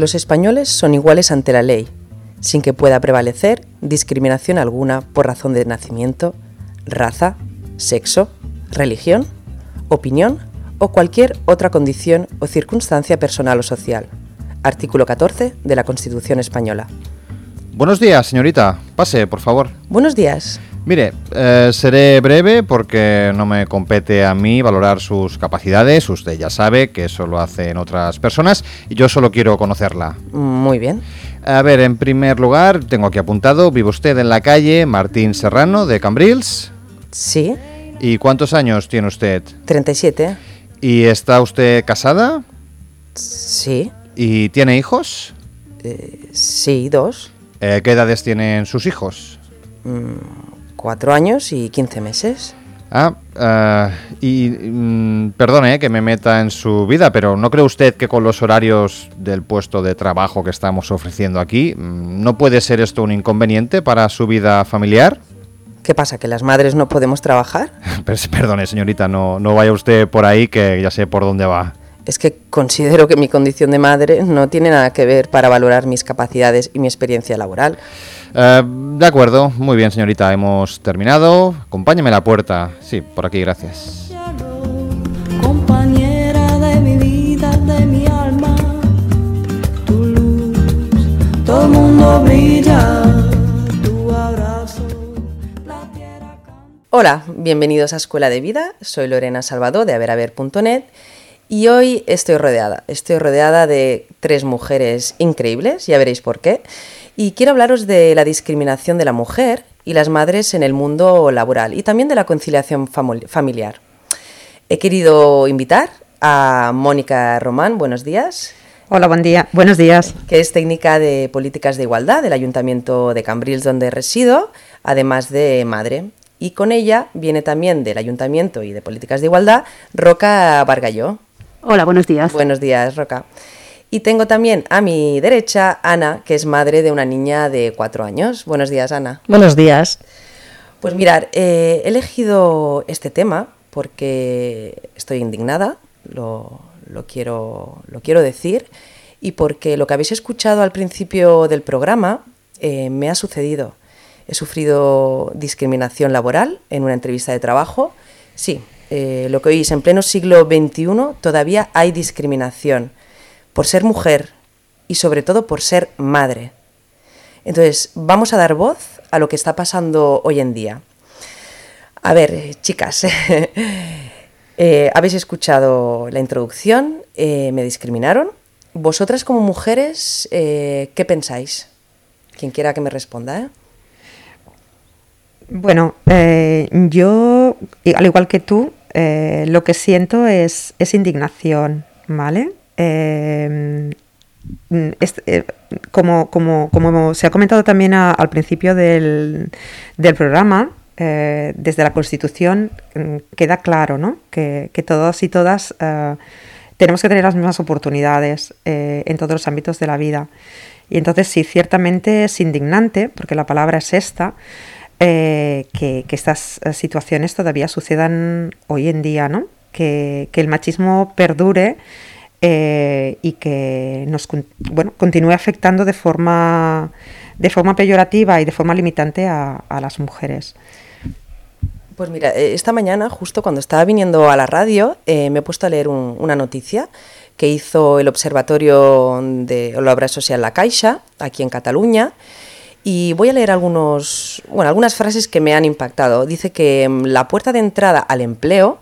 Los españoles son iguales ante la ley, sin que pueda prevalecer discriminación alguna por razón de nacimiento, raza, sexo, religión, opinión o cualquier otra condición o circunstancia personal o social. Artículo 14 de la Constitución Española. Buenos días, señorita. Pase, por favor. Buenos días. Mire, eh, seré breve porque no me compete a mí valorar sus capacidades. Usted ya sabe que eso lo hacen otras personas y yo solo quiero conocerla. Muy bien. A ver, en primer lugar, tengo aquí apuntado, ¿vive usted en la calle Martín Serrano de Cambrils? Sí. ¿Y cuántos años tiene usted? 37. ¿Y está usted casada? Sí. ¿Y tiene hijos? Eh, sí, dos. Eh, ¿Qué edades tienen sus hijos? Mm, cuatro años y 15 meses. Ah, uh, y mm, perdone eh, que me meta en su vida, pero ¿no cree usted que con los horarios del puesto de trabajo que estamos ofreciendo aquí, mm, no puede ser esto un inconveniente para su vida familiar? ¿Qué pasa? ¿Que las madres no podemos trabajar? Perdone, señorita, no, no vaya usted por ahí que ya sé por dónde va. Es que considero que mi condición de madre no tiene nada que ver para valorar mis capacidades y mi experiencia laboral. Eh, de acuerdo, muy bien señorita, hemos terminado. Acompáñeme a la puerta. Sí, por aquí, gracias. Compañera de mi vida, de mi alma, tu luz, todo el mundo brilla, tu abrazo, la tierra Hola, bienvenidos a Escuela de Vida. Soy Lorena Salvador de haberaver.net y hoy estoy rodeada. Estoy rodeada de tres mujeres increíbles, ya veréis por qué. Y quiero hablaros de la discriminación de la mujer y las madres en el mundo laboral y también de la conciliación familiar. He querido invitar a Mónica Román, buenos días. Hola, buen día. Buenos días. Que es técnica de políticas de igualdad del Ayuntamiento de Cambrils, donde resido, además de madre. Y con ella viene también del Ayuntamiento y de Políticas de Igualdad, Roca Vargalló. Hola, buenos días. Buenos días, Roca. Y tengo también a mi derecha Ana, que es madre de una niña de cuatro años. Buenos días, Ana. Buenos días. Pues mirar, eh, he elegido este tema porque estoy indignada, lo, quiero, lo quiero decir, y porque lo que habéis escuchado al principio del programa eh, me ha sucedido. He sufrido discriminación laboral en una entrevista de trabajo. Sí, eh, lo que oís, en pleno siglo XXI todavía hay discriminación por ser mujer y sobre todo por ser madre. Entonces, vamos a dar voz a lo que está pasando hoy en día. A ver, chicas, eh, habéis escuchado la introducción, eh, me discriminaron. Vosotras como mujeres, eh, ¿qué pensáis? Quien quiera que me responda. Bueno, yo, al igual que tú, lo que siento es, es indignación, ¿vale? Em, eh, como, se ha comentado también al principio del, programa, eh, desde la Constitución mm, queda claro ¿no? que, que, todos y todas eh, tenemos que tener las mismas oportunidades en todos los ámbitos de la vida. Y entonces sí, ciertamente es indignante, porque la palabra es esta, que, estas situaciones todavía sucedan hoy en día, ¿no? que el machismo perdure eh, y que nos bueno, continúe afectando de forma, de forma peyorativa y de forma limitante a, las mujeres. Pues mira, eh, esta mañana, justo cuando estaba viniendo a la radio, eh, me he puesto a leer una noticia que hizo el Observatorio de la Obra Social La Caixa, aquí en Cataluña, y voy a leer algunos, bueno, algunas frases que me han impactado. Dice que mm, la puerta de entrada al empleo,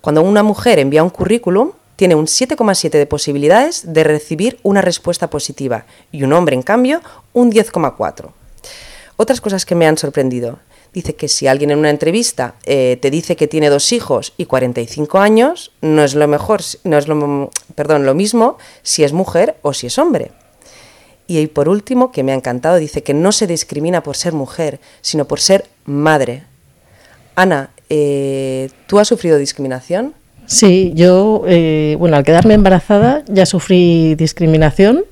cuando una mujer envía un currículum, tiene un 7,7 de posibilidades de recibir una respuesta positiva y un hombre, en cambio, un 10,4. Otras cosas que me han sorprendido. Dice que si alguien en una entrevista eh, te dice que tiene dos hijos y 45 años, no es lo mejor, no es lo, perdón, lo mismo si es mujer o si es hombre. Y por último, que me ha encantado, dice que no se discrimina por ser mujer, sino por ser madre. Ana, eh, ¿tú has sufrido discriminación? Sí, yo, eh, bueno, al quedarme embarazada ya sufrí discriminación.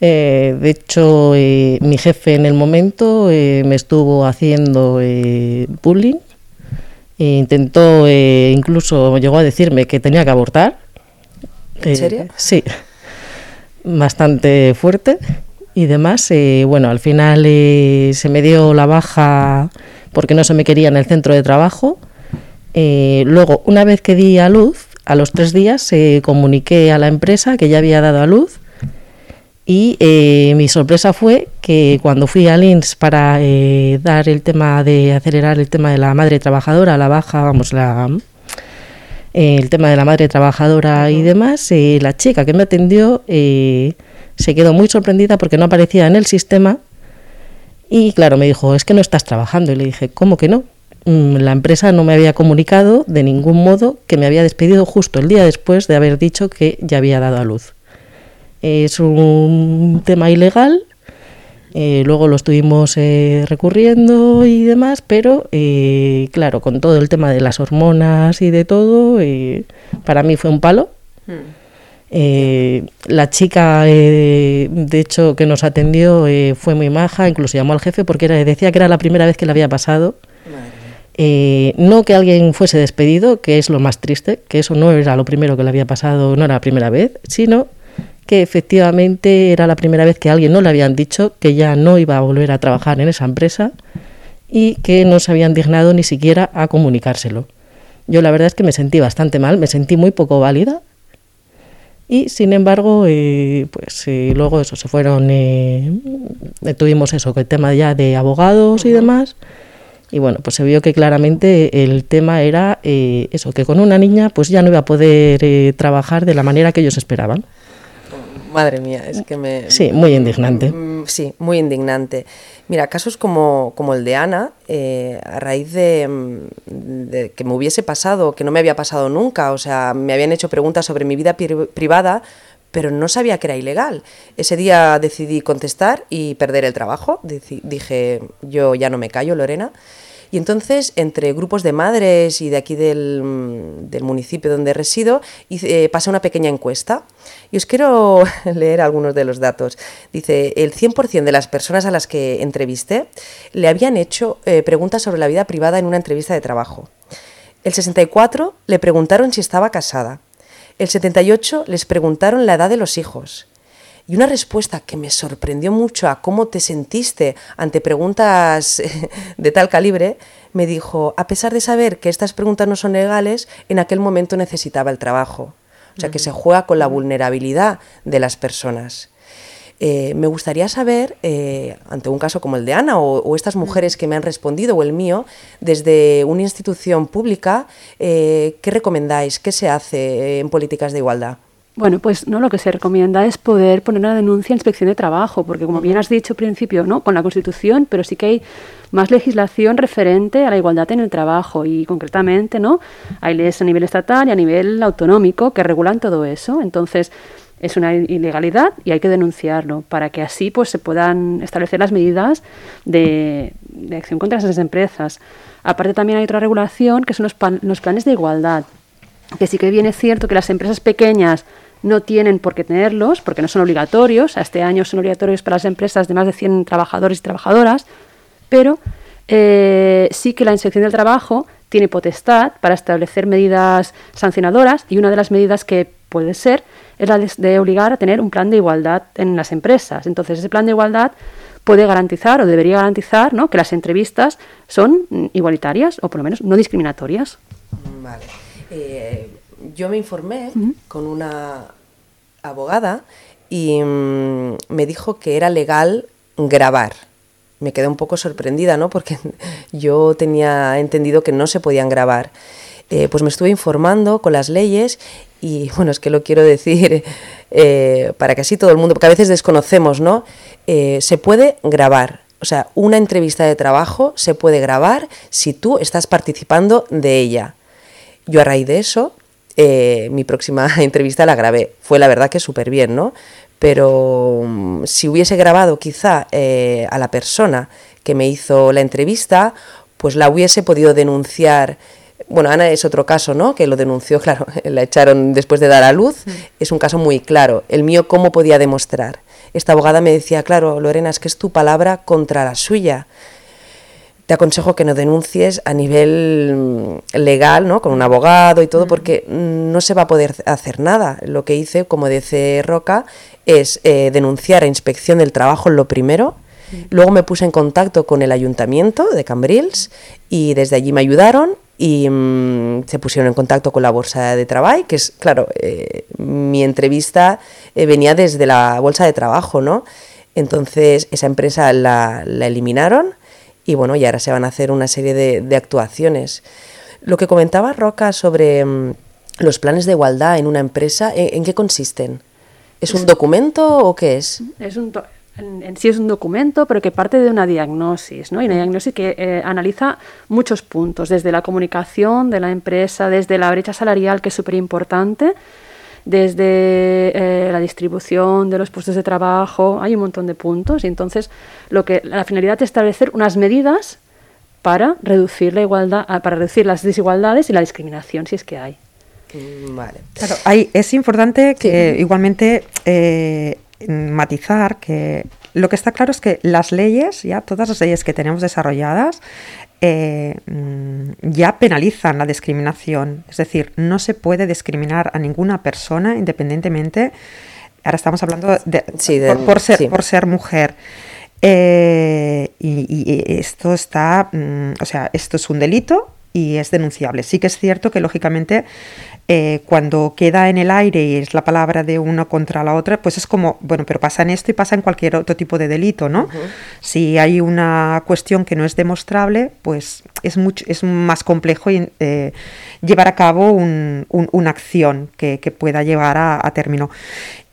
Eh, de hecho, eh, mi jefe en el momento me estuvo haciendo bullying. E intentó, incluso llegó a decirme que tenía que abortar. ¿En serio? Sí. bastante fuerte y demás. Eh, bueno, al final eh, se me dio la baja porque no se me quería en el centro de trabajo. Eh, luego, una vez que di a luz, a los tres días comuniqué a la empresa que ya había dado a luz y mi sorpresa fue que cuando fui al INS para dar el tema de acelerar el tema de la madre trabajadora, la baja, vamos, la, el tema de la madre trabajadora y demás, la chica que me atendió se quedó muy sorprendida porque no aparecía en el sistema y claro, me dijo, es que no estás trabajando. Y le dije, ¿cómo que no? Mm, la empresa no me había comunicado de ningún modo que me había despedido justo el día después de haber dicho que ya había dado a luz. Es un tema ilegal, eh, luego lo estuvimos eh, recurriendo y demás, pero eh, claro, con todo el tema de las hormonas y de todo, para mí fue un palo. Hmm. Eh, la chica, eh, de hecho, que nos atendió eh, fue muy maja, incluso llamó al jefe porque era, decía que era la primera vez que le había pasado. No que alguien fuese despedido, que es lo más triste, que eso no era lo primero que le había pasado, no era la primera vez, sino que efectivamente era la primera vez que a alguien no le habían dicho que ya no iba a volver a trabajar en esa empresa y que no se habían dignado ni siquiera a comunicárselo. Yo la verdad es que me sentí bastante mal, me sentí muy poco válida y sin embargo, eh, pues eh, luego eso se fueron, eh, tuvimos eso, que el tema ya de abogados y demás. Y bueno, pues se vio que claramente el tema era eso, que con una niña pues ya no iba a poder trabajar de la manera que ellos esperaban. Madre mía, es que me... Sí, muy indignante. Mm, sí, muy indignante. Mira, casos como, como el de Ana, eh, a raíz mm, de, que me hubiese pasado, que no me había pasado nunca, o sea, me habían hecho preguntas sobre mi vida privada, pero no sabía que era ilegal. Ese día decidí contestar y perder el trabajo. Dije, yo ya no me callo, Lorena. Y entonces, entre grupos de madres y de aquí del, mm, municipio donde resido, hice, eh, pasé una pequeña encuesta. Y os quiero leer algunos de los datos. Dice, el 100% de las personas a las que entrevisté le habían hecho eh, preguntas sobre la vida privada en una entrevista de trabajo. El 64 le preguntaron si estaba casada. El 78 les preguntaron la edad de los hijos. Y una respuesta que me sorprendió mucho a cómo te sentiste ante preguntas de tal calibre, me dijo, a pesar de saber que estas preguntas no son legales, en aquel momento necesitaba el trabajo. O sea, que se juega con la vulnerabilidad de las personas. Eh, me gustaría saber, eh, ante un caso como el de Ana o, estas mujeres que me han respondido o el mío, desde una institución pública, eh, ¿qué recomendáis? ¿Qué se hace en políticas de igualdad? Bueno, pues no lo que se recomienda es poder poner una denuncia a inspección de trabajo, porque como bien has dicho al principio, ¿no? con la Constitución, pero sí que hay más legislación referente a la igualdad en el trabajo y concretamente, ¿no? Hay leyes a nivel estatal y a nivel autonómico que regulan todo eso. Entonces, es una ilegalidad y hay que denunciarlo para que así pues se puedan establecer las medidas de, acción contra esas empresas. Aparte también hay otra regulación que son los, planes de igualdad, que sí que bien es cierto que las empresas pequeñas no tienen por qué tenerlos, porque no son obligatorios. Este año son obligatorios para las empresas de más de 100 trabajadores y trabajadoras, pero eh, sí que la Inspección del Trabajo tiene potestad para establecer medidas sancionadoras y una de las medidas que puede ser es la de, obligar a tener un plan de igualdad en las empresas. Entonces, ese plan de igualdad puede garantizar o debería garantizar ¿no? que las entrevistas son igualitarias o por lo menos no discriminatorias. Vale. Eh, yo me informé con una abogada y mm, me dijo que era legal grabar. Me quedé un poco sorprendida, ¿no? Porque yo tenía entendido que no se podían grabar. Eh, pues me estuve informando con las leyes y bueno, es que lo quiero decir eh, para que así todo el mundo, porque a veces desconocemos, ¿no? Eh, se puede grabar. O sea, una entrevista de trabajo se puede grabar si tú estás participando de ella. Yo a raíz de eso mi próxima entrevista la grabé. Fue la verdad que súper bien, ¿no? Pero mm, si hubiese grabado quizá a la persona que me hizo la entrevista, pues la hubiese podido denunciar. Bueno, Ana es otro caso, ¿no? Que lo denunció, claro, la echaron después de dar a luz. Mm. Es un caso muy claro. El mío, ¿cómo podía demostrar? Esta abogada me decía, claro, Lorena, es que es tu palabra contra la suya te aconsejo que no denuncies a nivel mm, legal, ¿no? Con un abogado y todo, porque mm, no se va a poder hacer nada. Lo que hice, como dice Roca, es eh, denunciar a Inspección del Trabajo lo primero. Luego me puse en contacto con el ayuntamiento de Cambrils y desde allí me ayudaron y mm, se pusieron en contacto con la Bolsa de Trabajo, que es, claro, eh, mi entrevista eh, venía desde la Bolsa de Trabajo, ¿no? Entonces esa empresa la, la eliminaron y bueno, y ahora se van a hacer una serie de, de actuaciones. Lo que comentaba Roca sobre mm, los planes de igualdad en una empresa, ¿en, en qué consisten? ¿Es un documento o qué es? Es un en, en sí es un documento, pero que parte de una diagnosis, ¿no? Y una diagnosis que eh, analiza muchos puntos, desde la comunicación de la empresa, desde la brecha salarial, que es súper importante, desde eh, la distribución de los puestos de trabajo, hay un montón de puntos. Y entonces, lo que la finalidad es establecer unas medidas para reducir la igualdad, ah, para reducir las desigualdades y la discriminación, si es que hay. Mm, Vale. Claro, hay- es importante que igualmente eh, matizar que lo que está claro es que las leyes, ya todas las leyes que tenemos desarrolladas, eh, mm, ya penalizan la discriminación. Es decir, no se puede discriminar a ninguna persona independientemente. Ahora estamos hablando de, Sí, de- por, por ser, sí. por ser mujer. Eh, y, y esto está, mm, o sea, esto es un delito y es denunciable. Sí que es cierto que lógicamente eh, cuando queda en el aire y es la palabra de uno contra la otra, pues es como, bueno, pero pasa en esto y pasa en cualquier otro tipo de delito, ¿no? Si hay una cuestión que no es demostrable, pues es mucho, es más complejo y, eh, llevar a cabo un- un- una acción que, que pueda llevar a, a término.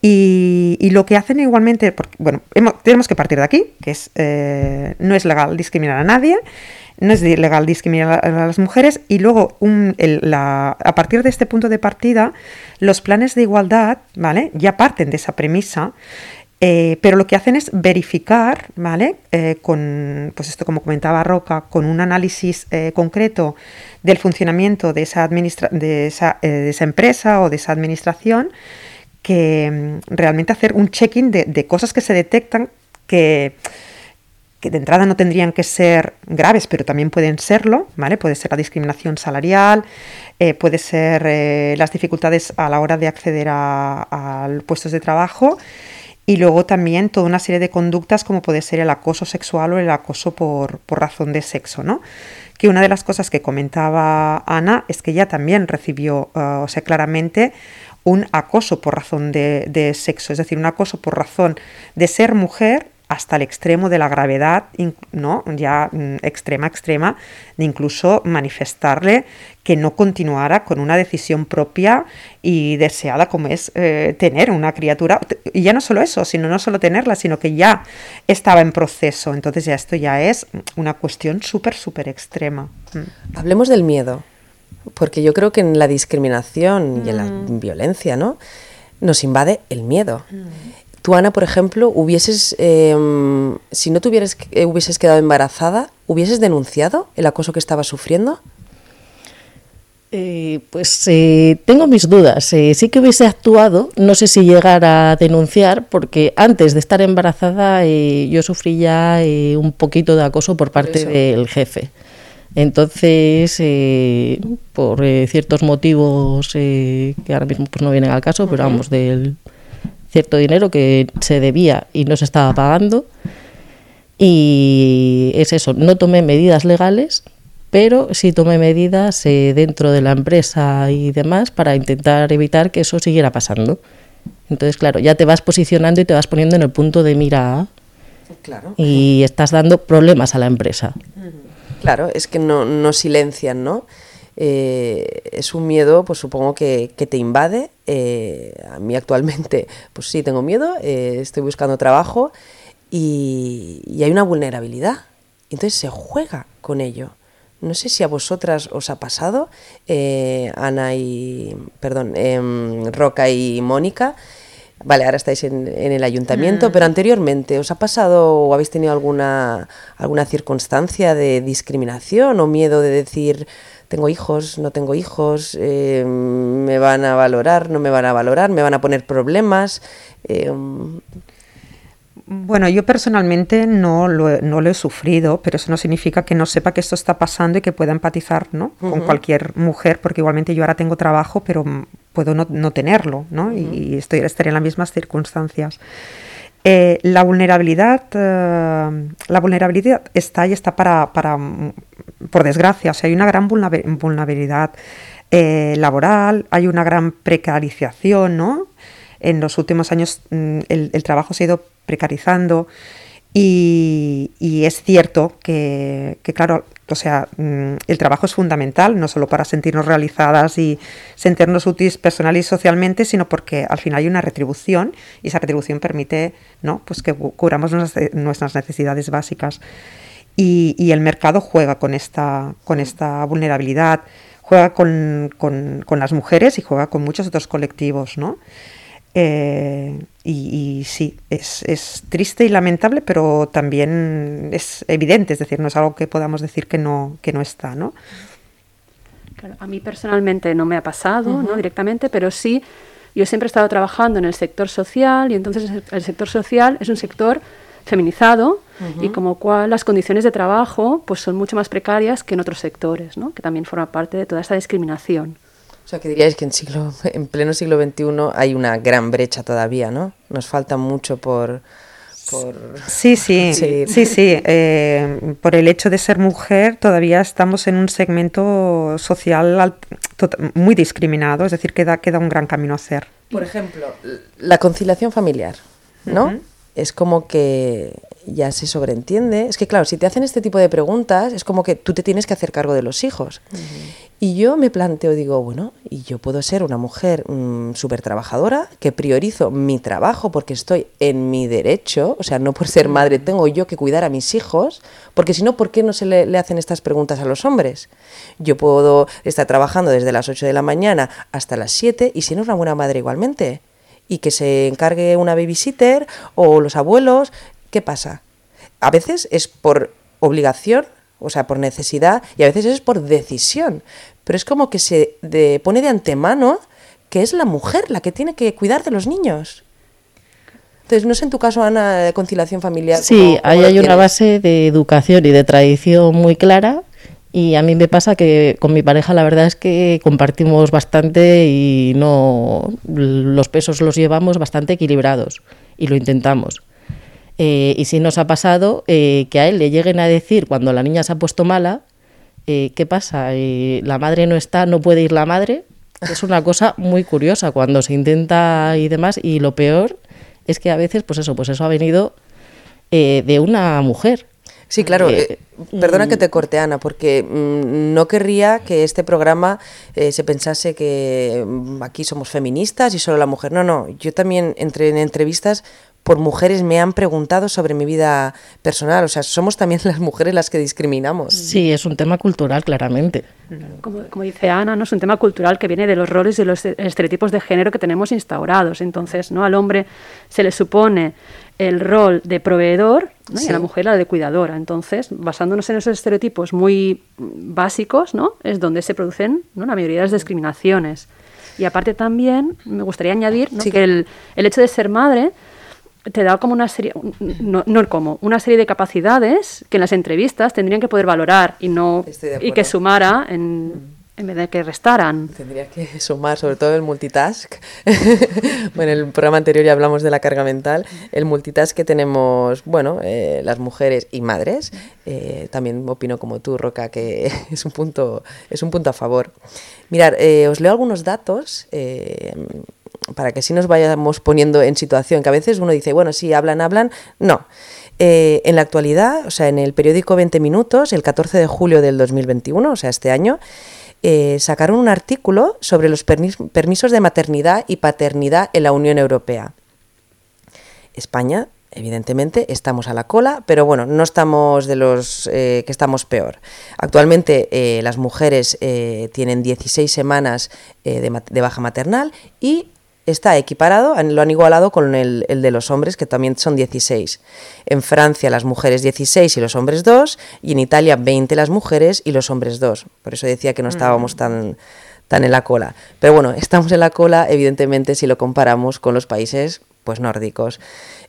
Y, y lo que hacen igualmente, porque, bueno, hemos- tenemos que partir de aquí, que es eh, no es legal discriminar a nadie, no es di- legal discriminar a las mujeres y luego a partir de este punto de partida los planes de igualdad, ¿vale? Ya parten de esa premisa. eh, pero lo que hacen es verificar, ¿vale? Eh, con, pues esto como comentaba Roca, con un análisis eh, concreto del funcionamiento de esa, administra- de, esa, empresa o de esa administración, que mm, realmente hacer un check-in de cosas que se detectan que, que de entrada no tendrían que ser graves, pero también pueden serlo, ¿vale? Puede ser la discriminación salarial, eh, puede ser eh, las dificultades a la hora de acceder a, puestos de trabajo y luego también toda una serie de conductas como puede ser el acoso sexual o el acoso por, por razón de sexo, ¿no? Que una de las cosas que comentaba Ana es que ella también recibió, eh, o sea, claramente un acoso por razón de, de sexo, es decir, un acoso por razón de ser mujer hasta el extremo de la gravedad, ¿no? ya mm, extrema, extrema, de incluso manifestarle que no continuara con una decisión propia y deseada como es eh, tener una criatura. Y ya no solo eso, sino no solo tenerla, sino que ya estaba en proceso. Entonces ya esto ya es una cuestión súper, súper extrema. Mm. Hablemos del miedo, porque yo creo que en la discriminación y en la violencia, ¿no? Nos invade el miedo. Tú, Ana, por ejemplo, hubieses, eh, si no tuvieras, eh, hubieses quedado embarazada, ¿hubieses denunciado el acoso que estabas sufriendo? Eh, pues eh, tengo mis dudas. Eh, sí que hubiese actuado, no sé si llegar a denunciar, porque antes de estar embarazada eh, yo sufrí ya eh, un poquito de acoso por parte del jefe. Entonces, eh, por ciertos motivos que ahora mismo pues no vienen al caso, pero vamos, del cierto dinero que se debía y no se estaba pagando. Y es eso, no tomé medidas legales, pero sí tomé medidas eh, dentro de la empresa y demás para intentar evitar que eso siguiera pasando. Entonces, claro, ya te vas posicionando y te vas poniendo en el punto de mira Claro. y estás dando problemas a la empresa. Claro, es que no, no silencian, ¿no? Eh, es un miedo, pues supongo que, que te invade. Eh, a mí actualmente, pues sí, tengo miedo, eh, estoy buscando trabajo y, y hay una vulnerabilidad. Entonces se juega con ello. No sé si a vosotras os ha pasado, eh, Ana y, perdón, em, Roca y Mónica. Vale, ahora estáis en, en el ayuntamiento, pero anteriormente, ¿os ha pasado o habéis tenido alguna, alguna circunstancia de discriminación o miedo de decir, tengo hijos, no tengo hijos, eh, me van a valorar, no me van a valorar, me van a poner problemas? Eh, Bueno, yo personalmente no lo, he, no lo he sufrido, pero eso no significa que no sepa que esto está pasando y que pueda empatizar ¿no? con cualquier mujer, porque igualmente yo ahora tengo trabajo, pero puedo no, no tenerlo, ¿no? Y, y estoy, estaré en las mismas circunstancias. Eh, la vulnerabilidad, eh, la vulnerabilidad está y está para, para, mm, por desgracia, o sea, hay una gran vulnerabi- vulnerabilidad eh, laboral, hay una gran precarización, ¿no? En los últimos años mm, el, trabajo se ha ido precarizando y, es cierto que, claro, o sea, mm, el trabajo es fundamental, no solo para sentirnos realizadas y sentirnos útiles personal y socialmente, sino porque al final hay una retribución y esa retribución permite ¿no? pues que cu- cubramos nuestras, nuestras necesidades básicas. Y, y el mercado juega con esta, con esta vulnerabilidad, juega con, con- con las mujeres y juega con muchos otros colectivos, ¿no? Eh, y, y sí, es, es triste y lamentable, pero también es evidente, es decir, no es algo que podamos decir que no, que no está, ¿no? Claro, a mí personalmente no me ha pasado ¿no? directamente, pero sí, yo siempre he estado trabajando en el sector social y entonces el- el sector social es un sector feminizado y como cual las condiciones de trabajo pues son mucho más precarias que en otros sectores, ¿no? que también forma parte de toda esta discriminación. O sea, que diríais que en, siglo, en pleno siglo XXI hay una gran brecha todavía, ¿no? Nos falta mucho por... por... Sí, sí, Sí. sí, sí. eh, por el hecho de ser mujer, todavía estamos en un segmento social muy discriminado, es decir, queda, queda un gran camino a hacer. Por ejemplo, la conciliación familiar, ¿no? Es como que ya se sobreentiende. Es que, claro, si te hacen este tipo de preguntas, es como que tú te tienes que hacer cargo de los hijos. Y yo me planteo, digo, bueno, y yo puedo ser una mujer súper trabajadora, que priorizo mi trabajo porque estoy en mi derecho, o sea, no por ser madre tengo yo que cuidar a mis hijos, porque si no, ¿por qué no se le, le hacen estas preguntas a los hombres? Yo puedo estar trabajando desde las 8 de la mañana hasta las 7 y ser una buena madre igualmente. Y que se encargue una babysitter o los abuelos, ¿qué pasa? A veces es por obligación, o sea, por necesidad, y a veces es por decisión. Pero es como que se de- pone de antemano que es la mujer la que tiene que cuidar de los niños. Entonces, no sé en tu caso, Ana, de conciliación familiar. Sí, ¿cómo- cómo ahí hay una base de educación y de tradición muy clara. Y a mí me pasa que con mi pareja la verdad es que compartimos bastante y no los pesos los llevamos bastante equilibrados y lo intentamos. Eh, y sí nos ha pasado eh, que a él le lleguen a decir cuando la niña se ha puesto mala, eh, ¿qué pasa? La madre no está, no puede ir la madre. Es una cosa muy curiosa cuando se intenta y demás. Y lo peor es que a veces, pues eso, pues eso ha venido de una mujer. Sí, claro. Eh, eh, perdona que te corte, Ana, porque mm, no querría que este programa eh, se pensase que mm, aquí somos feministas y solo la mujer. No, no. Yo también entré en entrevistas por mujeres me han preguntado sobre mi vida personal. O sea, somos también las mujeres las que discriminamos. Sí, es un tema cultural, claramente. Como, como dice Ana, ¿no? es un tema cultural que viene de los roles y los estereotipos de género que tenemos instaurados. Entonces, ¿no? al hombre se le supone el rol de proveedor ¿no? y Sí. a la mujer la de cuidadora. Entonces, basándonos en esos estereotipos muy mm, básicos, ¿no? es donde se producen ¿no? la mayoría de las discriminaciones. Y aparte también me gustaría añadir ¿no? Sí. que el, el hecho de ser madre te da como una serie, no, no como, una serie de capacidades que en las entrevistas tendrían que poder valorar y no y que sumara en, en vez de que restaran. Tendría que sumar, sobre todo el multitask. bueno, en el programa anterior ya hablamos de la carga mental. El multitask que tenemos, bueno, eh, las mujeres y madres. eh, también opino como tú, Roca, que es un punto, es un punto a favor. Mirar, eh, os leo algunos datos. eh, para que sí nos vayamos poniendo en situación, que a veces uno dice, bueno, sí, hablan, hablan. No. Eh, en la actualidad, o sea, en el periódico 20 Minutos, el 14 de julio del 2021, o sea, este año, eh, sacaron un artículo sobre los permis- permisos de maternidad y paternidad en la Unión Europea. España, evidentemente, estamos a la cola, pero bueno, no estamos de los eh, que estamos peor. Actualmente eh, las mujeres tienen 16 semanas de, ma- de baja maternal y está equiparado, lo han igualado con el, el de los hombres, que también son 16. En Francia las mujeres 16 y los hombres 2, y en Italia 20 las mujeres y los hombres 2. Por eso decía que no estábamos tan, tan en la cola. Pero bueno, estamos en la cola, evidentemente, si lo comparamos con los países pues nórdicos.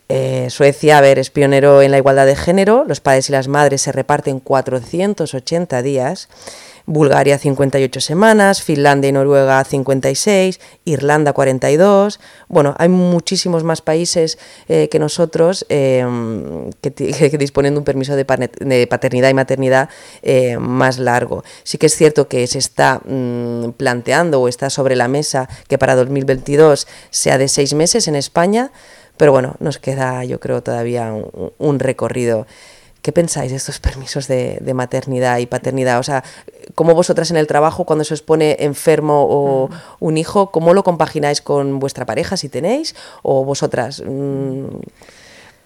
Eh, Suecia, a ver, es pionero en la igualdad de género, los padres y las madres se reparten 480 días. Bulgaria 58 semanas, Finlandia y Noruega 56, Irlanda 42. Bueno, hay muchísimos más países eh, que nosotros eh, que, disponen de un permiso de, paternidad y maternidad eh, más largo. Sí que es cierto que se está mm, planteando o está sobre la mesa que para 2022 sea de seis meses en España, pero bueno, nos queda yo creo todavía un recorrido. ¿Qué pensáis de estos permisos de, de maternidad y paternidad? O sea, ¿cómo vosotras en el trabajo, cuando se os pone enfermo o un hijo, cómo lo compagináis con vuestra pareja si tenéis? ¿O vosotras? mm,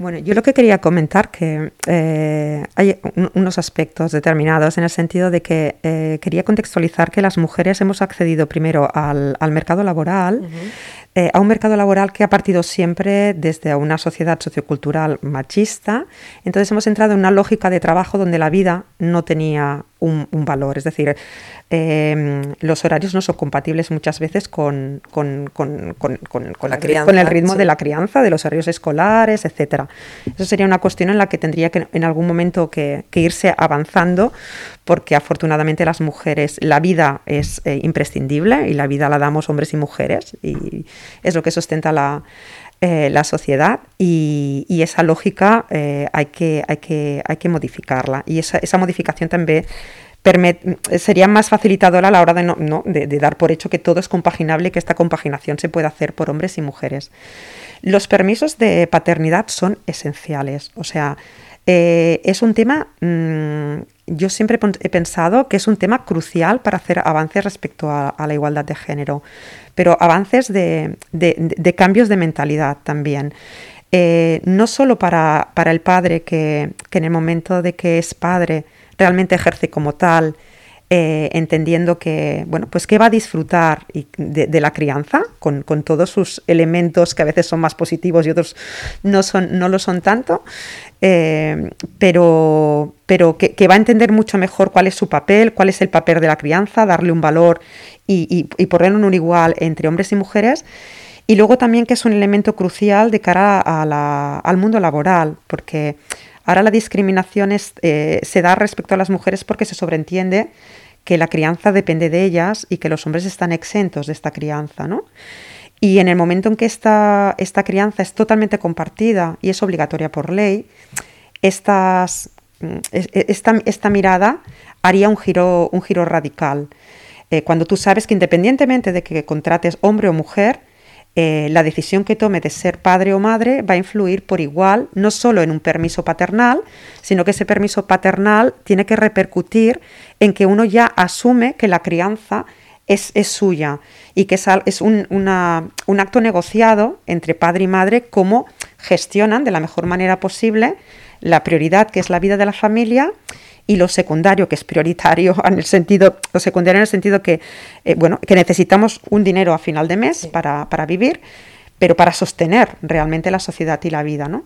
Bueno, yo lo que quería comentar que eh, hay un- unos aspectos determinados en el sentido de que eh, quería contextualizar que las mujeres hemos accedido primero al, al mercado laboral, eh, a un mercado laboral que ha partido siempre desde una sociedad sociocultural machista. Entonces hemos entrado en una lógica de trabajo donde la vida no tenía un, un valor, es decir, eh, los horarios no son compatibles muchas veces con, con, con- con- con- con La el, crianza, con el ritmo sí. de la crianza, de los horarios escolares, etcétera. Eso sería una cuestión en la que tendría que en algún momento que, que irse avanzando, porque afortunadamente las mujeres, la vida es eh, imprescindible y la vida la damos hombres y mujeres y es lo que sustenta la, eh, la sociedad y, esa lógica eh, hay, que, hay, que, hay que modificarla y esa, esa modificación también sería más facilitadora a la hora de, no, de, dar por hecho que todo es compaginable que esta compaginación se puede hacer por hombres y mujeres. Los permisos de paternidad son esenciales, o sea, eh, es un tema, mm, yo siempre he pensado que es un tema crucial para hacer avances respecto a, la igualdad de género, pero avances de, de- de cambios de mentalidad también. Eh, no solo para, para el padre que, que en el momento de que es padre realmente ejerce como tal, eh, entendiendo que, bueno, pues que va a disfrutar de, la crianza con, con todos sus elementos que a veces son más positivos y otros no, son, no lo son tanto, eh, pero, pero que, que va a entender mucho mejor cuál es su papel, cuál es el papel de la crianza, darle un valor y, y, y ponerlo en un igual entre hombres y mujeres. Y luego también que es un elemento crucial de cara a la- al mundo laboral, porque ahora la discriminación eh, se da respecto a las mujeres porque se sobreentiende que la crianza depende de ellas y que los hombres están exentos de esta crianza, ¿no? Y en el momento en que esta, esta crianza es totalmente compartida y es obligatoria por ley, mm, es- esta, esta mirada haría un giro, un giro radical. Eh, cuando tú sabes que independientemente de que contrates hombre o mujer, eh, la decisión que tome de ser padre o madre va a influir por igual, no solo en un permiso paternal, sino que ese permiso paternal tiene que repercutir en que uno ya asume que la crianza es, es suya y que es, es un, un acto negociado entre padre y madre, cómo gestionan de la mejor manera posible la prioridad que es la vida de la familia y lo secundario que es prioritario en el sentido lo secundario en el sentido que eh, bueno que necesitamos un dinero a final de mes para, para vivir pero para sostener realmente la sociedad y la vida no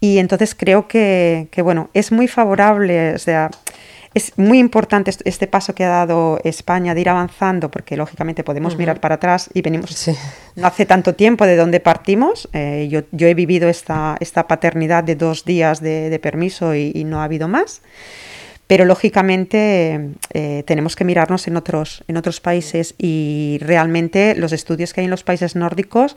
y entonces creo que, que, bueno es muy favorable o sea es muy importante est- este paso que ha dado España de ir avanzando porque lógicamente podemos mirar para atrás y venimos Sí. no hace tanto tiempo de donde partimos. Eh, yo, yo he vivido esta, esta paternidad de dos días de, de permiso y, y no ha habido más. Pero lógicamente eh, tenemos que mirarnos en otros, en otros países y realmente los estudios que hay en los países nórdicos,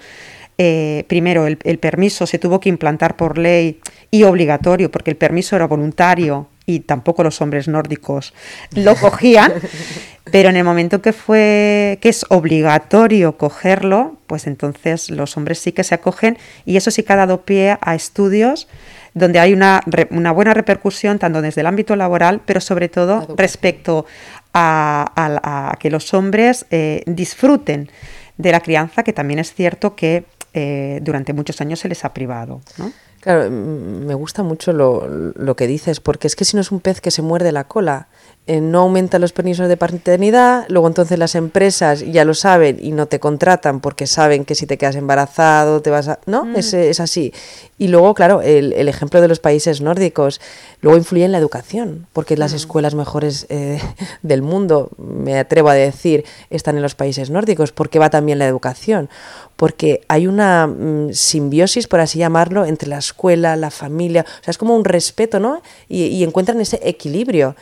eh, primero el, el permiso se tuvo que implantar por ley y obligatorio porque el permiso era voluntario y tampoco los hombres nórdicos lo cogían, pero en el momento que fue que es obligatorio cogerlo, pues entonces los hombres sí que se acogen y eso sí que ha dado pie a estudios donde hay una, una buena repercusión tanto desde el ámbito laboral, pero sobre todo respecto a, a- a que los hombres eh, disfruten de la crianza, que también es cierto que eh, durante muchos años se les ha privado. ¿no? Claro, mm, me gusta mucho lo, lo que dices, porque es que si no es un pez que se muerde la cola, eh, no aumentan los permisos de paternidad, luego entonces las empresas ya lo saben y no te contratan porque saben que si te quedas embarazado te vas a... ¿No? Es, es así. Y luego, claro, el, el ejemplo de los países nórdicos, luego influye en la educación, porque las escuelas mejores eh, del mundo, me atrevo a decir, están en los países nórdicos, porque va también la educación, porque hay una mm, simbiosis, por así llamarlo, entre la escuela, la familia, o sea, es como un respeto, ¿no? Y, y encuentran ese equilibrio.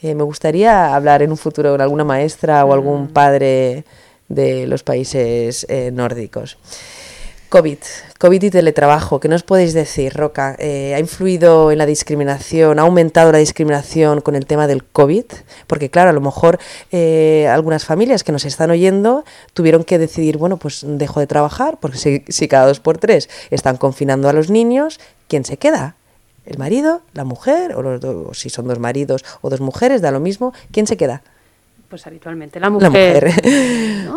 Eh, me gustaría hablar en un futuro con alguna maestra o algún padre de los países eh, nórdicos. COVID, COVID y teletrabajo, ¿qué nos podéis decir, Roca? Eh, ¿Ha influido en la discriminación, ha aumentado la discriminación con el tema del COVID? Porque claro, a lo mejor eh, algunas familias que nos están oyendo tuvieron que decidir, bueno, pues dejo de trabajar, porque si, cada dos por tres están confinando a los niños, ¿quién se queda? ¿El marido, la mujer, o, los do- o si son dos maridos o dos mujeres, da lo mismo, ¿quién se queda? Pues habitualmente la La mujer.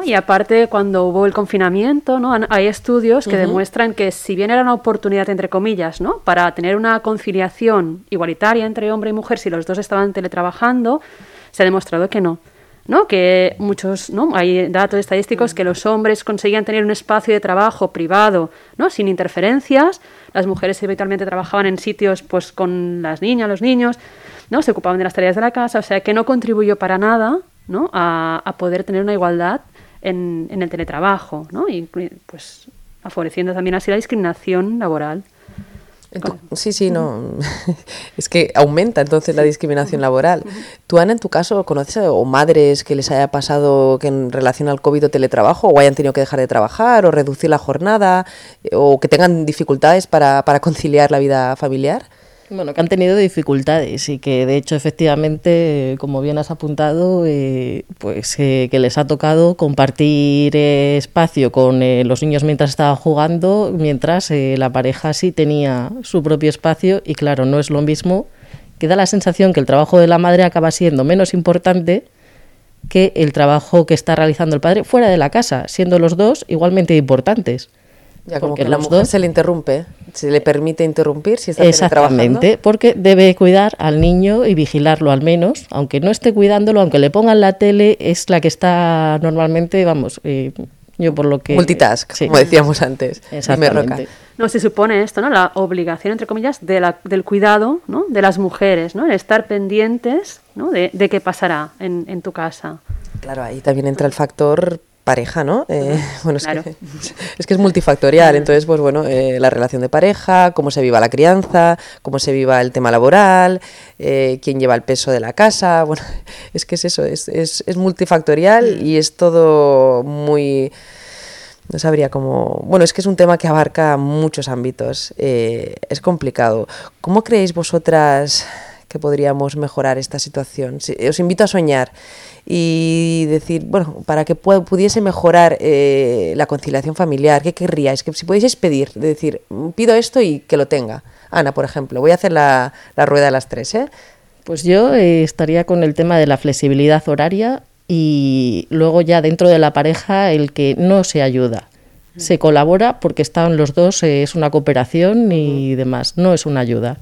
Y aparte, cuando hubo el confinamiento, ¿no? Hay estudios que demuestran que si bien era una oportunidad, entre comillas, ¿no? para tener una conciliación igualitaria entre hombre y mujer, si los dos estaban teletrabajando, se ha demostrado que no. ¿no? Que muchos, ¿no? Hay datos estadísticos que los hombres conseguían tener un espacio de trabajo privado, ¿no? Sin interferencias. Las mujeres habitualmente trabajaban en sitios, pues, con las niñas, los niños, ¿no? Se ocupaban de las tareas de la casa, o sea, que no contribuyó para nada, ¿no? A, a poder tener una igualdad en, en el teletrabajo, ¿no? Y, pues, favoreciendo también así la discriminación laboral. Sí, sí, no. Es que aumenta entonces la discriminación laboral. ¿Tú, Ana, en tu caso, conoces a- o madres que les haya pasado que en relación al COVID o teletrabajo, o hayan tenido que dejar de trabajar, o reducir la jornada, eh, o que tengan dificultades para, para conciliar la vida familiar? Bueno, que han tenido dificultades y que de hecho efectivamente, como bien has apuntado, eh, pues eh, que les ha tocado compartir eh, espacio con eh, los niños mientras estaban jugando, mientras eh, la pareja sí tenía su propio espacio y claro, no es lo mismo, que da la sensación que el trabajo de la madre acaba siendo menos importante que el trabajo que está realizando el padre fuera de la casa, siendo los dos igualmente importantes. Ya como Porque que la mujer dos- se le interrumpe, se le permite interrumpir si está. Exactamente, porque debe cuidar al niño y vigilarlo al menos, aunque no esté cuidándolo, aunque le pongan la tele, es la que está normalmente, vamos, eh, yo por lo que... Multitask, Sí. como decíamos antes. Exactamente. No, se supone esto, ¿no? La obligación, entre comillas, de la- del cuidado ¿no? de las mujeres, ¿no? El estar pendientes ¿no? de, de qué pasará en, en tu casa. Claro, ahí también entra el factor pareja, ¿no? Eh, bueno, es, Claro. que, es que es multifactorial, entonces, pues bueno, eh, la relación de pareja, cómo se viva la crianza, cómo se viva el tema laboral, eh, quién lleva el peso de la casa, bueno, es que es eso, es, es, es multifactorial y es todo muy... No sabría cómo... Bueno, es que es un tema que abarca muchos ámbitos, es complicado. ¿Cómo creéis vosotras que podríamos mejorar esta situación? Si- os invito a soñar y decir, bueno, para que pu- pudiese mejorar eh, la conciliación familiar, ¿qué querríais? Que si pudieseis pedir, de decir, "Mm, pido esto y que lo tenga. Ana, por ejemplo, voy a hacer la, la rueda a las tres, ¿eh? Pues yo eh, estaría con el tema de la flexibilidad horaria y luego ya dentro de la pareja el que no se ayuda. Se colabora porque están los dos, eh, es una cooperación y demás, no es una ayuda.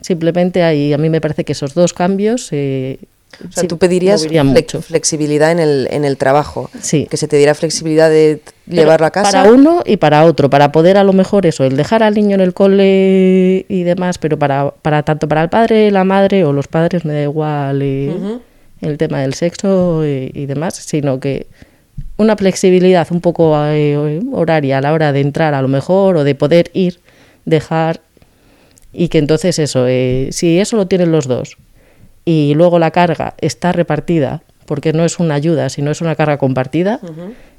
Simplemente hay, a mí me parece que esos dos cambios... eh, O sea, sí, tú pedirías mucho. flexibilidad en el, en el trabajo. Sí. Que se te diera flexibilidad de llevarlo a casa. Para uno y para otro, para poder a lo mejor eso, el dejar al niño en el cole y demás, pero para, para tanto para el padre, la madre o los padres, me da igual eh, el tema del sexo y, y demás, sino que una flexibilidad un poco eh, horaria a la hora de entrar a lo mejor o de poder ir, dejar y que entonces eso, eh, si eso lo tienen los dos y luego la carga está repartida, porque no es una ayuda, sino es una carga compartida,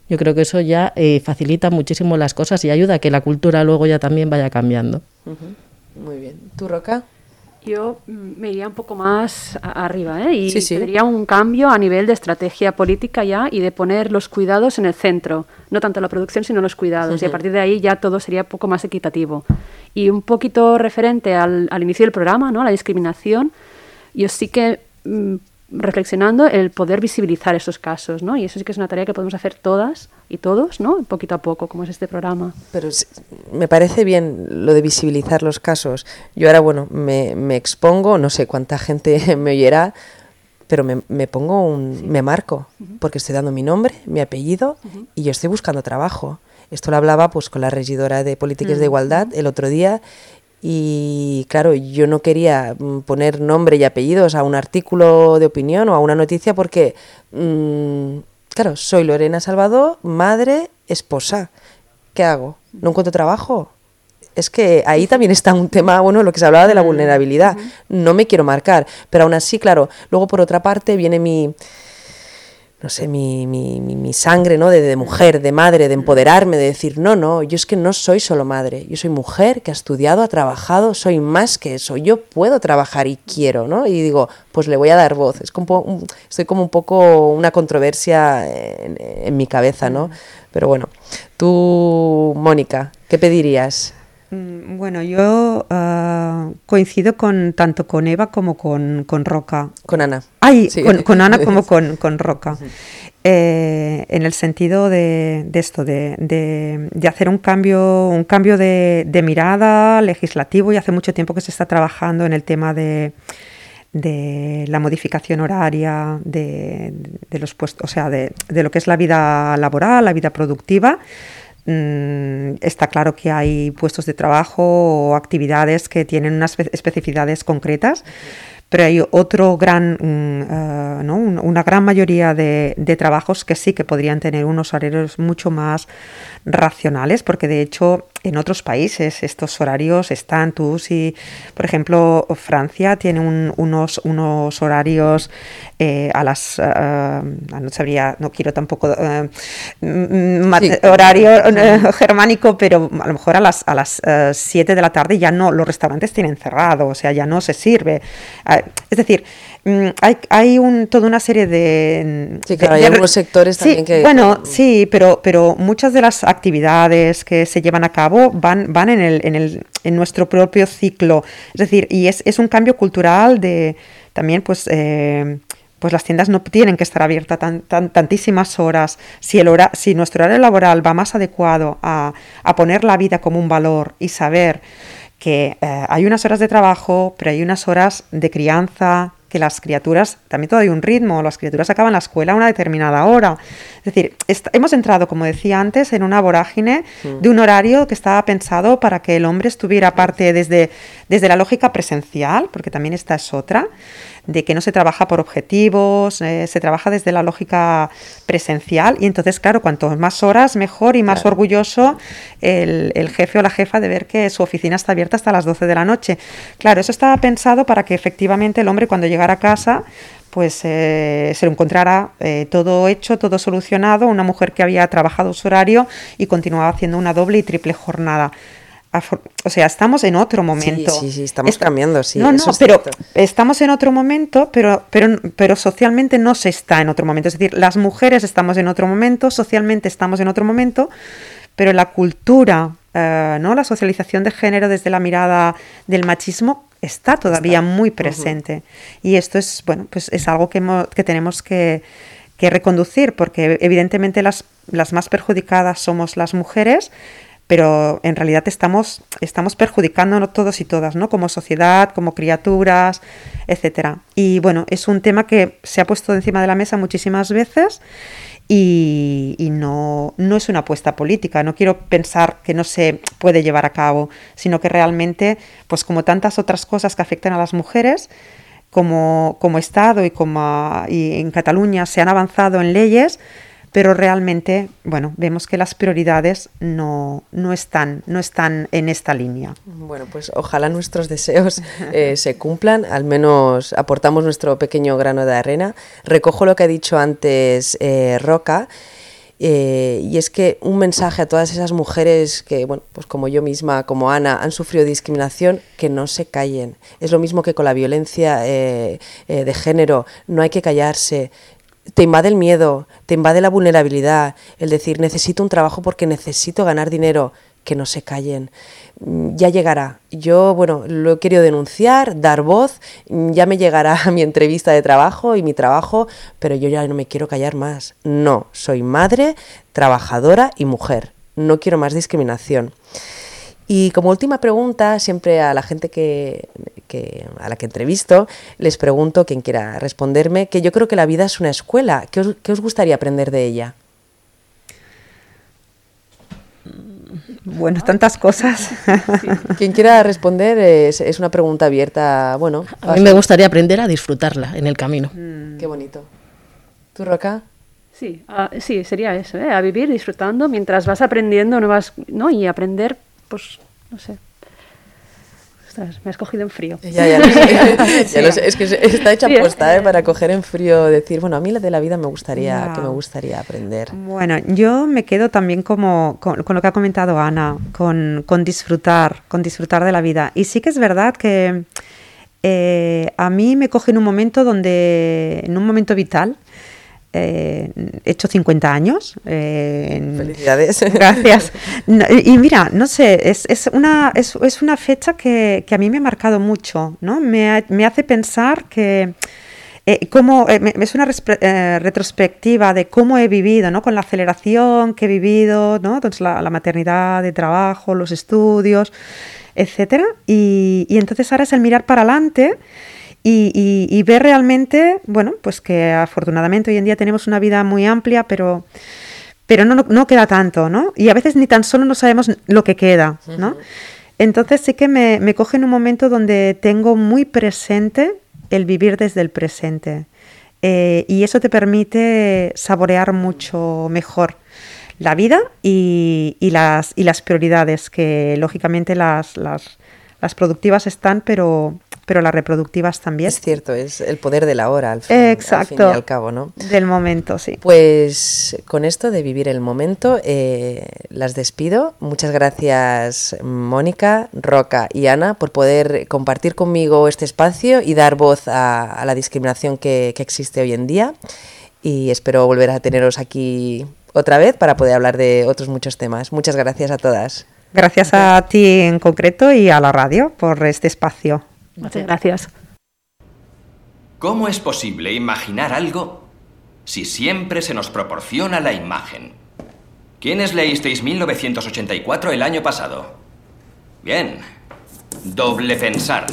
yo creo que eso ya eh, facilita muchísimo las cosas y ayuda a que la cultura luego ya también vaya cambiando. Muy bien. ¿Tú, Roca? Yo mm, me iría un poco más arriba, ¿eh? Y Sí, sí. pediría un cambio a nivel de estrategia política ya y de poner los cuidados en el centro. No tanto la producción, sino los cuidados. Y a partir de ahí ya todo sería un poco más equitativo. Y un poquito referente al, al inicio del programa, ¿no? La discriminación. Yo sí que mm, reflexionando el poder visibilizar esos casos, ¿no? Y eso sí que es una tarea que podemos hacer todas y todos, ¿no? Poquito a poco, como es este programa. Pero me parece bien lo de visibilizar los casos. Yo ahora, bueno, me, me expongo, no sé cuánta gente me oyerá, pero me, me pongo un, me marco, porque estoy dando mi nombre, mi apellido y yo estoy buscando trabajo. Esto lo hablaba pues con la regidora de Políticas de Igualdad el otro día y claro, yo no quería mm, poner nombre y apellidos a un artículo de opinión o a una noticia porque, mm, claro, soy Lorena Salvador, madre, esposa. ¿Qué hago? ¿No encuentro trabajo? Es que ahí también está un tema, bueno, lo que se hablaba de la vulnerabilidad. No me quiero marcar, pero aún así, claro, luego por otra parte viene mi, no sé, mi, mi, mi, sangre, ¿no? De, de mujer, de madre, de empoderarme, de decir, no, no, yo es que no soy solo madre, yo soy mujer que ha estudiado, ha trabajado, soy más que eso, yo puedo trabajar y quiero, ¿no? Y digo, pues le voy a dar voz. Es como, un- estoy como un poco una controversia en, en mi cabeza, ¿no? Pero bueno, tú, Mónica, ¿qué pedirías? Mm, Bueno, yo ah, coincido con tanto con Eva como con, con Roca. Con Ana. Ay, Sí. con, con Ana como con, con Roca. Eh, en el sentido de, de esto, de, de- de hacer un cambio, un cambio de, de mirada legislativo y hace mucho tiempo que se está trabajando en el tema de, de la modificación horaria de, de los puestos, o sea, de, de lo que es la vida laboral, la vida productiva. Mm, está claro que hay puestos de trabajo o actividades que tienen unas espe- especificidades concretas, pero hay otro gran, mm, eh, ¿no? Un- una gran mayoría de trabajos que sí que podrían tener unos horarios mucho más racionales, porque de hecho en otros países estos horarios están, tú si, por ejemplo, Francia tiene un- unos, unos horarios eh, a las, eh, no sabría, no quiero tampoco eh, mm, Sí. horario eh, germánico, pero a lo mejor a las, a las 7 de la tarde ya no, los restaurantes tienen cerrado, o sea, ya no se sirve. Eh, es decir, mm, hay, hay un, toda una serie de... Sí, claro, de- hay de- algunos sectores Sí, también que- Bueno, sí, pero, pero muchas de las actividades que se llevan a cabo van, van en, el, en, el, en nuestro propio ciclo. Es decir, y es, es un cambio cultural de también, pues. eh, pues las tiendas no tienen que estar abiertas tan, tan- tantísimas horas. Si, el hora, si nuestro horario laboral va más adecuado a, a poner la vida como un valor y saber que eh, hay unas horas de trabajo, pero hay unas horas de crianza, que las criaturas, también todo hay un ritmo, las criaturas acaban la escuela a una determinada hora. Es decir, hemos entrado, como decía antes, en una vorágine de un horario que estaba pensado para que el hombre estuviera parte desde, desde la lógica presencial, porque también esta es otra, de que no se trabaja por objetivos, eh, se trabaja desde la lógica presencial y entonces, claro, cuanto más horas, mejor y más orgulloso el, el jefe o la jefa de ver que su oficina está abierta hasta las 12 de la noche. Claro, eso estaba pensado para que efectivamente el hombre cuando llegara a casa pues eh, se lo encontrara eh, todo hecho, todo solucionado, una mujer que había trabajado su horario y continuaba haciendo una doble y triple jornada. O sea, estamos en otro momento. sí, sí, estamos Esta- cambiando, sí, No, no, es pero cierto. estamos en otro momento, pero, pero, pero socialmente no se está en otro momento. Es decir, las mujeres estamos en otro momento, socialmente estamos en otro momento, pero la cultura, eh, ¿no? la socialización de género desde la mirada del machismo está todavía muy presente. Y esto es, bueno, pues es algo que, hemos- que tenemos que, que reconducir, porque evidentemente las, las más perjudicadas somos las mujeres, pero en realidad estamos, estamos perjudicándonos todos y todas, ¿no? Como sociedad, como criaturas, etcétera. Y bueno, es un tema que se ha puesto encima de la mesa muchísimas veces y, y no, no es una apuesta política. No quiero pensar que no se puede llevar a cabo, sino que realmente, pues como tantas otras cosas que afectan a las mujeres, como, como Estado y como y en Cataluña se han avanzado en leyes, pero realmente, bueno, vemos que las prioridades no, no, están, no están en esta línea. Bueno, pues ojalá nuestros deseos eh, se cumplan, al menos aportamos nuestro pequeño grano de arena. Recojo lo que ha dicho antes eh, Roca, eh, y es que un mensaje a todas esas mujeres que, bueno, pues como yo misma, como Ana, han sufrido discriminación, que no se callen. Es lo mismo que con la violencia de género, no hay que callarse. Te invade el miedo, te invade la vulnerabilidad, el decir necesito un trabajo porque necesito ganar dinero, que no se callen. Mm, Ya llegará. Yo, bueno, lo he querido denunciar, dar voz, mm, ya me llegará mi entrevista de trabajo y mi trabajo, pero yo ya no me quiero callar más. No, soy madre, trabajadora y mujer. No quiero más discriminación. Y como última pregunta, siempre a la gente que, que- a la que entrevisto, les pregunto, quien quiera responderme, que yo creo que la vida es una escuela. ¿Qué os, qué os gustaría aprender de ella? Bueno, tantas cosas. Quien quiera responder es, es una pregunta abierta. Bueno, A mí me gustaría aprender a disfrutarla en el camino. qué bonito. ¿Tú, Roca? Sí, ah, sí, sería eso, ¿eh? a vivir disfrutando mientras vas aprendiendo nuevas, ¿no? Y aprender, pues, no sé. Ostras, me has cogido en frío. Ya, ya lo sé. Ya lo sé. Es que está hecha Sí, ¿eh? puesta ¿eh? para coger en frío, decir, bueno, a mí la de la vida me gustaría, que me gustaría aprender. Bueno, yo me quedo también como con, con lo que ha comentado Ana, con, con disfrutar, con disfrutar de la vida. Y sí que es verdad que eh, a mí me coge en un momento donde, en un momento vital, eh, he hecho 50 años. eh, Felicidades. Gracias. No, y mira, no sé, es, es una, es, es una fecha que, que a mí me ha marcado mucho, ¿no? Me, me hace pensar que eh, cómo, eh, me- es una eh, retrospectiva de cómo he vivido, ¿no? Con la aceleración que he vivido, ¿no? Entonces, la, la maternidad, de trabajo, los estudios, etcétera. Y, y entonces ahora es el mirar para adelante y, y- y ver realmente, bueno, pues que afortunadamente hoy en día tenemos una vida muy amplia, pero, pero no, no, no queda tanto, ¿no? Y a veces ni tan solo no sabemos lo que queda, ¿no? Entonces sí que me, me coge en un momento donde tengo muy presente el vivir desde el presente. Eh, y eso te permite saborear mucho mejor la vida y, y las, y las prioridades, que lógicamente las, las, las productivas están, pero, pero las reproductivas también. Es cierto, es el poder de la hora, al fin, al fin Exacto. y al cabo, ¿no? Del momento, sí. Pues con esto de vivir el momento, eh, las despido. Muchas gracias Mónica, Roca y Ana por poder compartir conmigo este espacio y dar voz a, a la discriminación que, que existe hoy en día. Y espero volver a teneros aquí otra vez para poder hablar de otros muchos temas. Muchas gracias a todas. Gracias a ti en concreto y a la radio por este espacio. Muchas gracias. ¿Cómo es posible imaginar algo si siempre se nos proporciona la imagen? ¿Quiénes leísteis 1984 el año pasado? Bien. Doble pensar.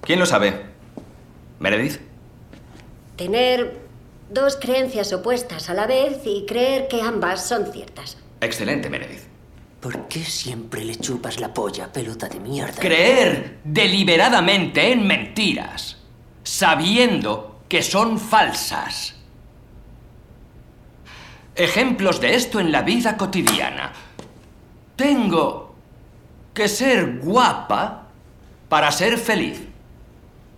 ¿Quién lo sabe? ¿Meredith? Tener dos creencias opuestas a la vez y creer que ambas son ciertas. Excelente, Meredith. ¿Por qué siempre le chupas la polla, pelota de mierda? Creer deliberadamente en mentiras, sabiendo que son falsas. Ejemplos de esto en la vida cotidiana. Tengo que ser guapa para ser feliz.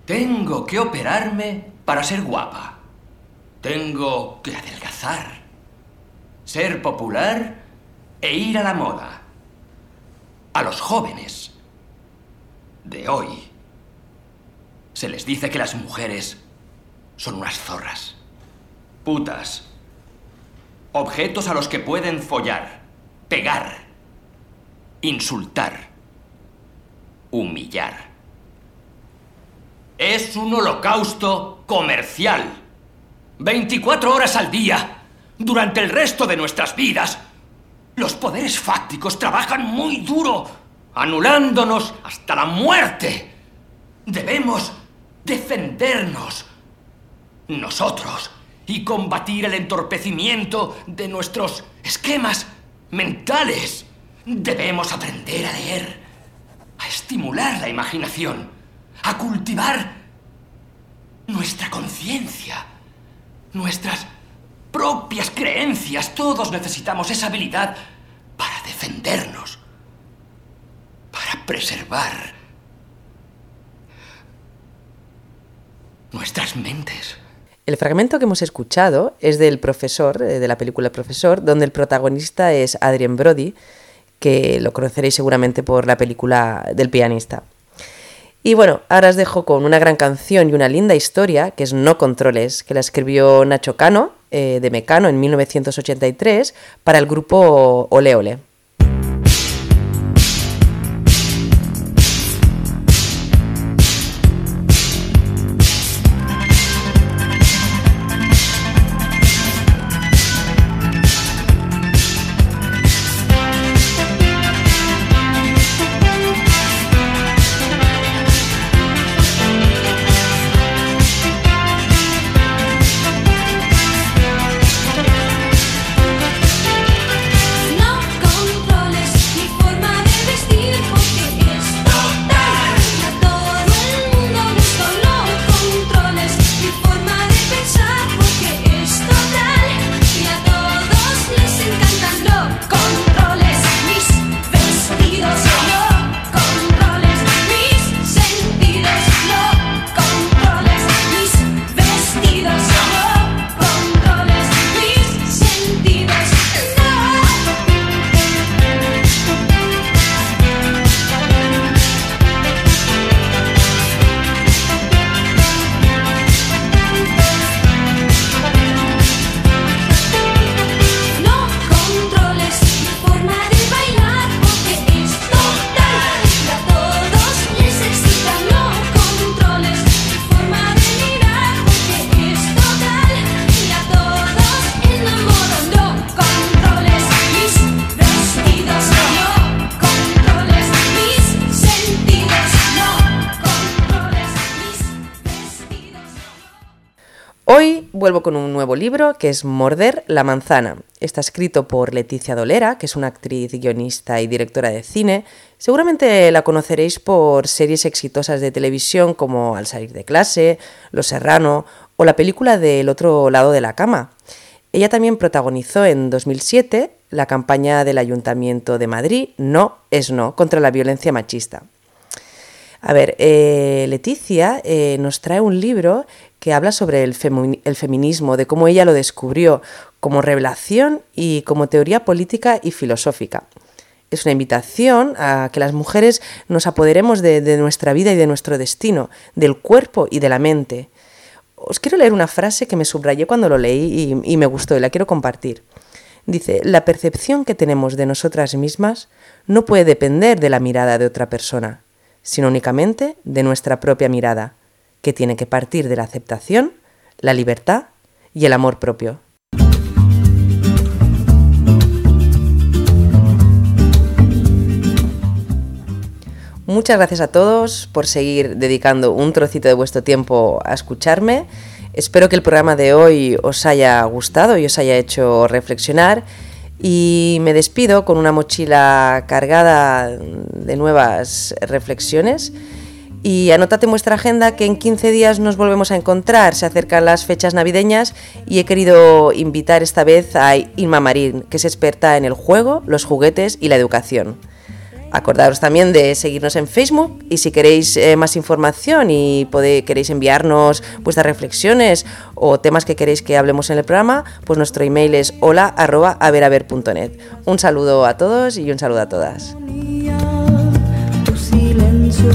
Tengo que operarme para ser guapa. Tengo que adelgazar, ser popular e ir a la moda. A los jóvenes de hoy se les dice que las mujeres son unas zorras, putas, objetos a los que pueden follar, pegar, insultar, humillar. Es un holocausto comercial. 24 horas al día, durante el resto de nuestras vidas, los poderes fácticos trabajan muy duro, anulándonos hasta la muerte. Debemos defendernos nosotros y combatir el entorpecimiento de nuestros esquemas mentales. Debemos aprender a leer, a estimular la imaginación, a cultivar nuestra conciencia, nuestras propias creencias. Todos necesitamos esa habilidad para defendernos, para preservar nuestras mentes. El fragmento que hemos escuchado es del profesor, eh, de la película El Profesor, donde el protagonista es Adrien Brody, que lo conoceréis seguramente por la película del pianista. Y bueno, ahora os dejo con una gran canción y una linda historia, que es No Controles, que la escribió Nacho Cano, eh, de Mecano, en 1983, para el grupo Ole Ole. Hoy vuelvo con un nuevo libro que es Morder la manzana. Está escrito por Leticia Dolera, que es una actriz, guionista y directora de cine. Seguramente la conoceréis por series exitosas de televisión como Al salir de clase, Los Serrano o la película del otro lado de la cama. Ella también protagonizó en 2007 la campaña del Ayuntamiento de Madrid No es No contra la violencia machista. A ver, eh, Leticia eh, nos trae un libro que habla sobre el, femi- el feminismo, de cómo ella lo descubrió como revelación y como teoría política y filosófica. Es una invitación a que las mujeres nos apoderemos de, nuestra vida y de nuestro destino, del cuerpo y de la mente. Os quiero leer una frase que me subrayé cuando lo leí y me gustó y la quiero compartir. Dice, la percepción que tenemos de nosotras mismas no puede depender de la mirada de otra persona, sino únicamente de nuestra propia mirada, que tiene que partir de la aceptación, la libertad y el amor propio. Muchas gracias a todos por seguir dedicando un trocito de vuestro tiempo a escucharme. Espero que el programa de hoy os haya gustado y os haya hecho reflexionar. Y me despido con una mochila cargada de nuevas reflexiones. Y anótate en vuestra agenda que en 15 días nos volvemos a encontrar. Se acercan las fechas navideñas y he querido invitar esta vez a Inma Marín, que es experta en el juego, los juguetes y la educación. Acordaros también de seguirnos en Facebook y si queréis eh, más información y pode- queréis enviarnos vuestras reflexiones o temas que queréis que hablemos en el programa, pues nuestro email es hola arroba averaver.net. Un saludo a todos y un saludo a todas. tu silencio